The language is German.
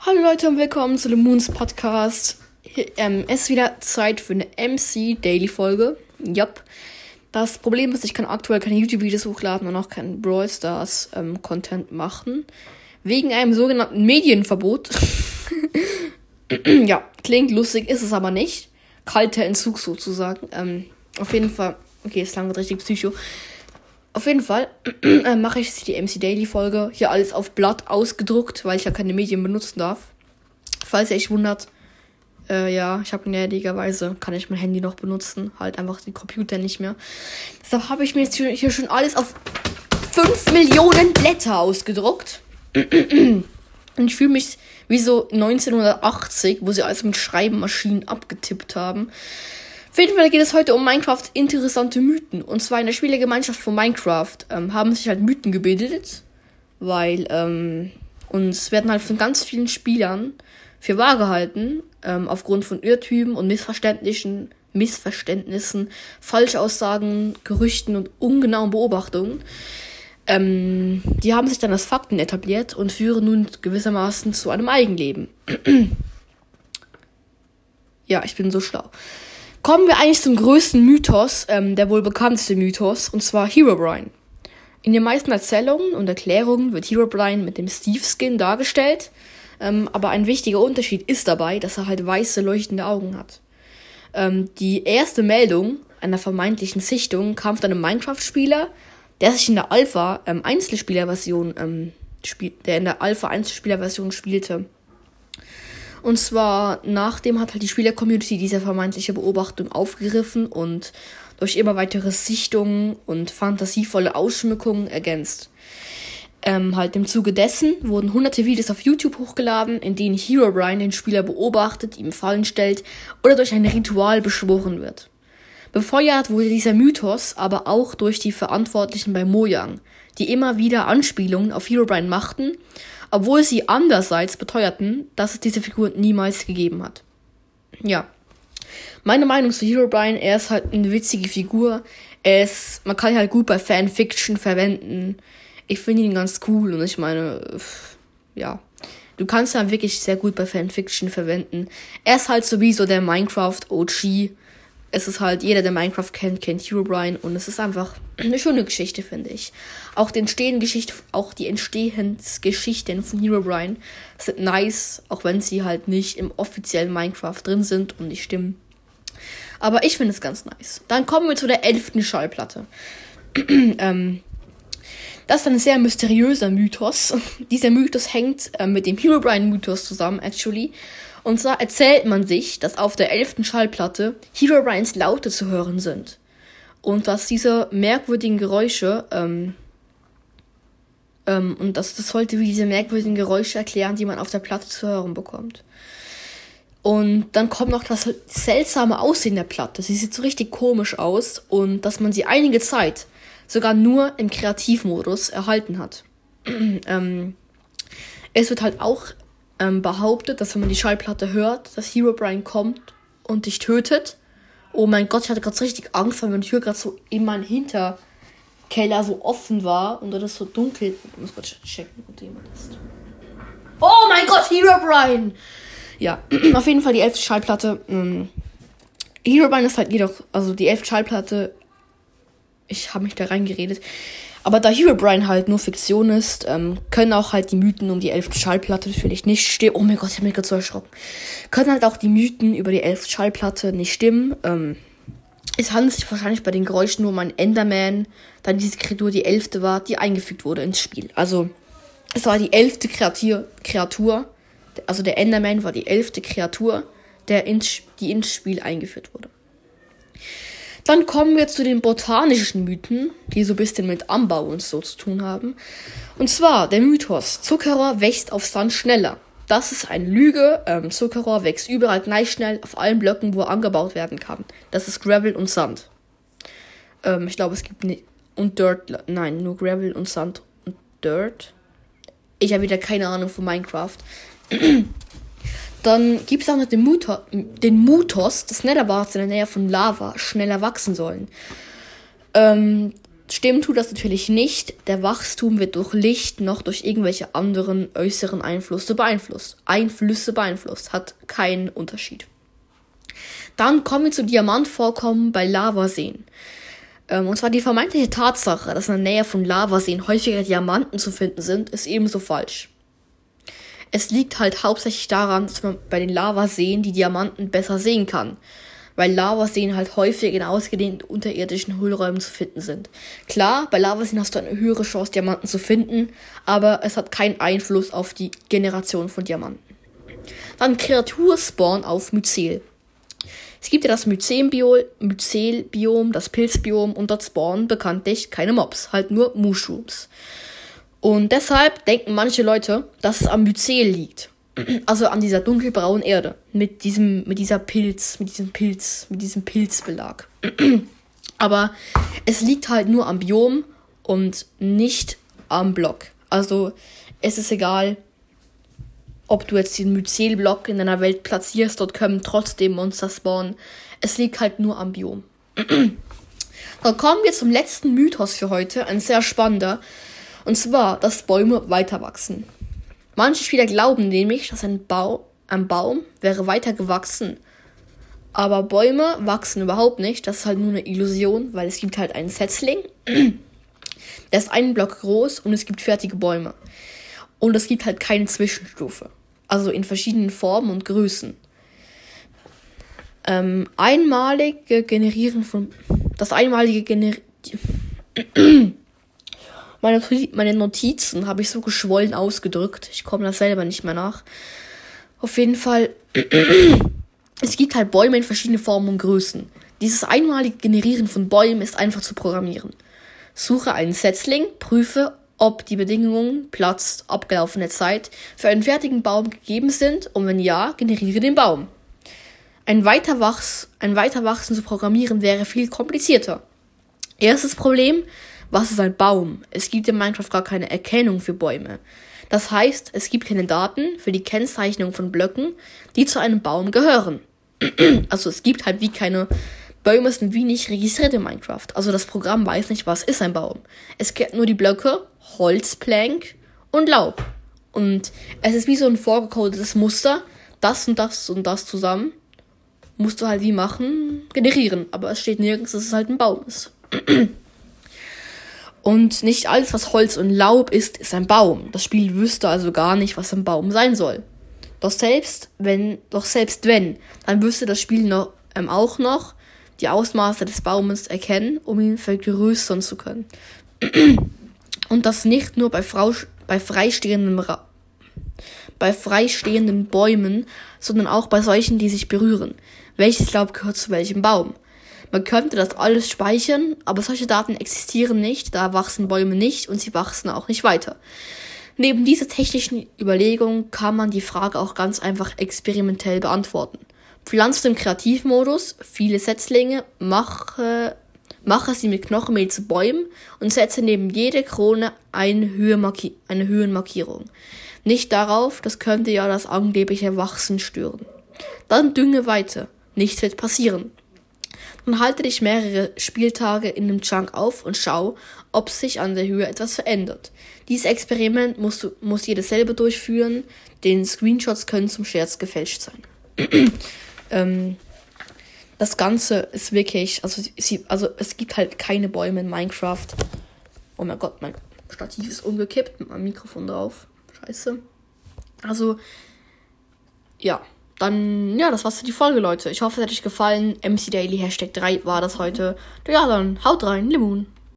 Hallo Leute und willkommen zu dem Moons Podcast. Ähm, es ist wieder Zeit für eine MC Daily Folge. Jupp. Das Problem ist, ich kann aktuell keine YouTube-Videos hochladen und auch keinen Brawl Stars ähm, Content machen. Wegen einem sogenannten Medienverbot. ja, klingt lustig, ist es aber nicht. Kalter Entzug sozusagen. Ähm, auf jeden Fall. Okay, es klang richtig psycho. Auf jeden Fall äh, mache ich jetzt die MC Daily Folge. Hier alles auf Blatt ausgedruckt, weil ich ja keine Medien benutzen darf. Falls ihr euch wundert, äh, ja, ich habe gnädigerweise, kann ich mein Handy noch benutzen. Halt einfach den Computer nicht mehr. Deshalb habe ich mir jetzt hier schon alles auf 5 Millionen Blätter ausgedruckt. Und ich fühle mich wie so 1980, wo sie alles mit Schreibmaschinen abgetippt haben. Auf jeden Fall geht es heute um Minecraft interessante Mythen. Und zwar in der Spielegemeinschaft von Minecraft ähm, haben sich halt Mythen gebildet, weil ähm, uns werden halt von ganz vielen Spielern für wahr gehalten, ähm, aufgrund von Irrtümen und Missverständnissen, Missverständnissen, Falschaussagen, Gerüchten und ungenauen Beobachtungen. Ähm, die haben sich dann als Fakten etabliert und führen nun gewissermaßen zu einem Eigenleben. ja, ich bin so schlau. Kommen wir eigentlich zum größten Mythos, ähm, der wohl bekannteste Mythos, und zwar Herobrine. In den meisten Erzählungen und Erklärungen wird Herobrine mit dem Steve-Skin dargestellt, ähm, aber ein wichtiger Unterschied ist dabei, dass er halt weiße, leuchtende Augen hat. Ähm, die erste Meldung einer vermeintlichen Sichtung kam von einem Minecraft-Spieler, der sich in der Alpha ähm, Einzelspieler-Version ähm, der in der Alpha Einzelspieler-Version spielte. Und zwar nachdem hat halt die Spieler-Community diese vermeintliche Beobachtung aufgegriffen und durch immer weitere Sichtungen und fantasievolle Ausschmückungen ergänzt. Ähm, halt im Zuge dessen wurden hunderte Videos auf YouTube hochgeladen, in denen Herobrine den Spieler beobachtet, ihm Fallen stellt oder durch ein Ritual beschworen wird. Befeuert wurde dieser Mythos aber auch durch die Verantwortlichen bei Mojang, die immer wieder Anspielungen auf Herobrine machten obwohl sie andererseits beteuerten, dass es diese Figur niemals gegeben hat. Ja. Meine Meinung zu Herobrine, er ist halt eine witzige Figur. Er ist, man kann ihn halt gut bei Fanfiction verwenden. Ich finde ihn ganz cool und ich meine, ja. Du kannst ihn wirklich sehr gut bei Fanfiction verwenden. Er ist halt sowieso der Minecraft OG es ist halt, jeder, der Minecraft kennt, kennt Herobrine und es ist einfach eine schöne Geschichte, finde ich. Auch die Entstehensgeschichte, auch die Entstehensgeschichten von Herobrine sind nice, auch wenn sie halt nicht im offiziellen Minecraft drin sind und nicht stimmen. Aber ich finde es ganz nice. Dann kommen wir zu der elften Schallplatte. ähm, das ist ein sehr mysteriöser Mythos. Dieser Mythos hängt äh, mit dem Herobrine-Mythos zusammen, actually. Und zwar erzählt man sich, dass auf der elften Schallplatte Herobrines Laute zu hören sind. Und dass diese merkwürdigen Geräusche, ähm, ähm, und dass das sollte wie diese merkwürdigen Geräusche erklären, die man auf der Platte zu hören bekommt. Und dann kommt noch das seltsame Aussehen der Platte. Sie sieht so richtig komisch aus und dass man sie einige Zeit sogar nur im Kreativmodus erhalten hat. ähm, es wird halt auch ähm, behauptet, dass wenn man die Schallplatte hört, dass Hero Brian kommt und dich tötet. Oh mein Gott, ich hatte gerade so richtig Angst, weil meine Tür gerade so in meinem Hinterkeller so offen war und das so dunkel. Ich muss kurz checken, ob jemand ist. Oh mein Gott, Hero Brian! Ja, auf jeden Fall die elfte Schallplatte. Ähm, Hero Brian ist halt jedoch, also die elfte Schallplatte. Ich habe mich da reingeredet. Aber da Herobrine halt nur Fiktion ist, ähm, können auch halt die Mythen um die elfte Schallplatte natürlich nicht stimmen. Oh mein Gott, ich habe mich gerade so erschrocken. Können halt auch die Mythen über die elfte Schallplatte nicht stimmen. Ähm, es handelt sich wahrscheinlich bei den Geräuschen nur um einen Enderman, da diese Kreatur die elfte war, die eingefügt wurde ins Spiel. Also, es war die elfte Kreatur, Kreatur also der Enderman war die elfte Kreatur, der ins, die ins Spiel eingeführt wurde. Dann kommen wir zu den botanischen Mythen, die so ein bisschen mit Anbau und so zu tun haben. Und zwar der Mythos, Zuckerrohr wächst auf Sand schneller. Das ist eine Lüge. Ähm, Zuckerrohr wächst überall gleich schnell auf allen Blöcken, wo er angebaut werden kann. Das ist Gravel und Sand. Ähm, ich glaube, es gibt nicht. Und Dirt. Nein, nur Gravel und Sand und Dirt. Ich habe wieder keine Ahnung von Minecraft. Dann gibt es auch noch den, Muto den Mutos, dass Netherbarts in der Nähe von Lava schneller wachsen sollen. Ähm, Stimmen tut das natürlich nicht. Der Wachstum wird durch Licht noch durch irgendwelche anderen äußeren Einflüsse beeinflusst. Einflüsse beeinflusst. Hat keinen Unterschied. Dann kommen wir zu Diamantvorkommen bei Lavaseen. Ähm, und zwar die vermeintliche Tatsache, dass in der Nähe von Lavaseen häufiger Diamanten zu finden sind, ist ebenso falsch. Es liegt halt hauptsächlich daran, dass man bei den Lavaseen die Diamanten besser sehen kann, weil Lavaseen halt häufig in ausgedehnten unterirdischen Hohlräumen zu finden sind. Klar, bei Lavaseen hast du eine höhere Chance, Diamanten zu finden, aber es hat keinen Einfluss auf die Generation von Diamanten. Dann Kreaturspawn auf Myzel. Es gibt ja das Myzelbiom, das Pilzbiom und dort spawnen bekanntlich keine Mobs, halt nur Mushrooms. Und deshalb denken manche Leute, dass es am Myzel liegt. Also an dieser dunkelbraunen Erde. Mit diesem, mit dieser Pilz, mit diesem Pilz, mit diesem Pilzbelag. Aber es liegt halt nur am Biom und nicht am Block. Also es ist egal, ob du jetzt den Myzel-Block in deiner Welt platzierst, dort können trotzdem Monster spawnen. Es liegt halt nur am Biom. Dann kommen wir zum letzten Mythos für heute, ein sehr spannender. Und zwar, dass Bäume weiter wachsen. Manche Spieler glauben nämlich, dass ein, Bau, ein Baum wäre weiter gewachsen. Aber Bäume wachsen überhaupt nicht. Das ist halt nur eine Illusion, weil es gibt halt einen Setzling. Der ist einen Block groß und es gibt fertige Bäume. Und es gibt halt keine Zwischenstufe. Also in verschiedenen Formen und Größen. Ähm, einmalige Generieren von. Das einmalige Generieren. meine, meine Notizen habe ich so geschwollen ausgedrückt. Ich komme da selber nicht mehr nach. Auf jeden Fall. es gibt halt Bäume in verschiedenen Formen und Größen. Dieses einmalige Generieren von Bäumen ist einfach zu programmieren. Suche einen Setzling, prüfe, ob die Bedingungen Platz, abgelaufene Zeit für einen fertigen Baum gegeben sind und wenn ja, generiere den Baum. Ein Weiterwachs, ein Weiterwachsen zu programmieren wäre viel komplizierter. Erstes Problem, was ist ein Baum? Es gibt in Minecraft gar keine Erkennung für Bäume. Das heißt, es gibt keine Daten für die Kennzeichnung von Blöcken, die zu einem Baum gehören. also es gibt halt wie keine Bäume sind wie nicht registriert in Minecraft. Also das Programm weiß nicht, was ist ein Baum. Es kennt nur die Blöcke Holzplank und Laub. Und es ist wie so ein vorgecodetes Muster. Das und das und das zusammen musst du halt wie machen, generieren. Aber es steht nirgends, dass es halt ein Baum ist. Und nicht alles, was Holz und Laub ist, ist ein Baum. Das Spiel wüsste also gar nicht, was ein Baum sein soll. Doch selbst wenn, doch selbst wenn, dann wüsste das Spiel noch, ähm, auch noch die Ausmaße des Baumes erkennen, um ihn vergrößern zu können. Und das nicht nur bei, Frau, bei freistehenden bei freistehenden Bäumen, sondern auch bei solchen, die sich berühren. Welches Laub gehört zu welchem Baum? Man könnte das alles speichern, aber solche Daten existieren nicht, da wachsen Bäume nicht und sie wachsen auch nicht weiter. Neben dieser technischen Überlegung kann man die Frage auch ganz einfach experimentell beantworten. Pflanzt im Kreativmodus viele Setzlinge, mache Mache sie mit Knochenmehl zu Bäumen und setze neben jede Krone eine, Höhenmarki eine Höhenmarkierung. Nicht darauf, das könnte ja das angebliche Wachsen stören. Dann dünge weiter. Nichts wird passieren. Dann halte dich mehrere Spieltage in dem Chunk auf und schau, ob sich an der Höhe etwas verändert. Dieses Experiment musst du, muss jeder selber durchführen. Den Screenshots können zum Scherz gefälscht sein. ähm, das Ganze ist wirklich, also, sie, also es gibt halt keine Bäume in Minecraft. Oh mein Gott, mein Stativ ist umgekippt mit meinem Mikrofon drauf. Scheiße. Also, ja. Dann, ja, das war's für die Folge, Leute. Ich hoffe, es hat euch gefallen. MC Daily Hashtag 3 war das heute. Ja, dann haut rein, Limon.